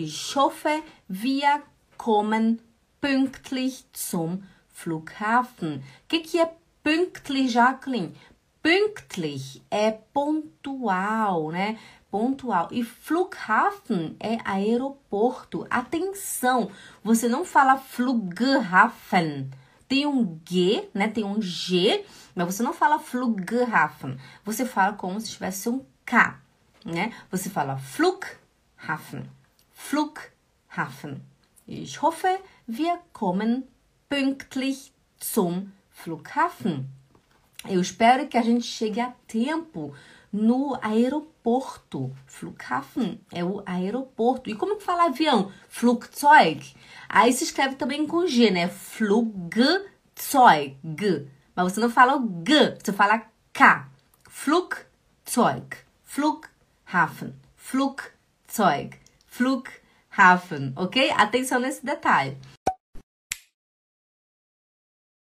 Ich hoffe, wir kommen pünktlich zum Flughafen. O que, que é pünktlich, Jacqueline? Pünktlich é pontual, né? Pontual. E Flughafen é aeroporto. Atenção, você não fala Flughafen. Tem um G, né? Tem um G, mas você não fala Flughafen. Você fala como se tivesse um K, né? Você fala Flughafen. Flughafen. Ich hoffe, wir kommen pünktlich zum Flughafen. Eu espero que a gente chegue a tempo no aeroporto. Flughafen é o aeroporto. E como que fala avião? Flugzeug. Aí se escreve também com G, né? Flugzeug. Mas você não fala o G, você fala K. Flugzeug. Flughafen. Flugzeug. Flughafen, ok? Atenção nesse detalhe.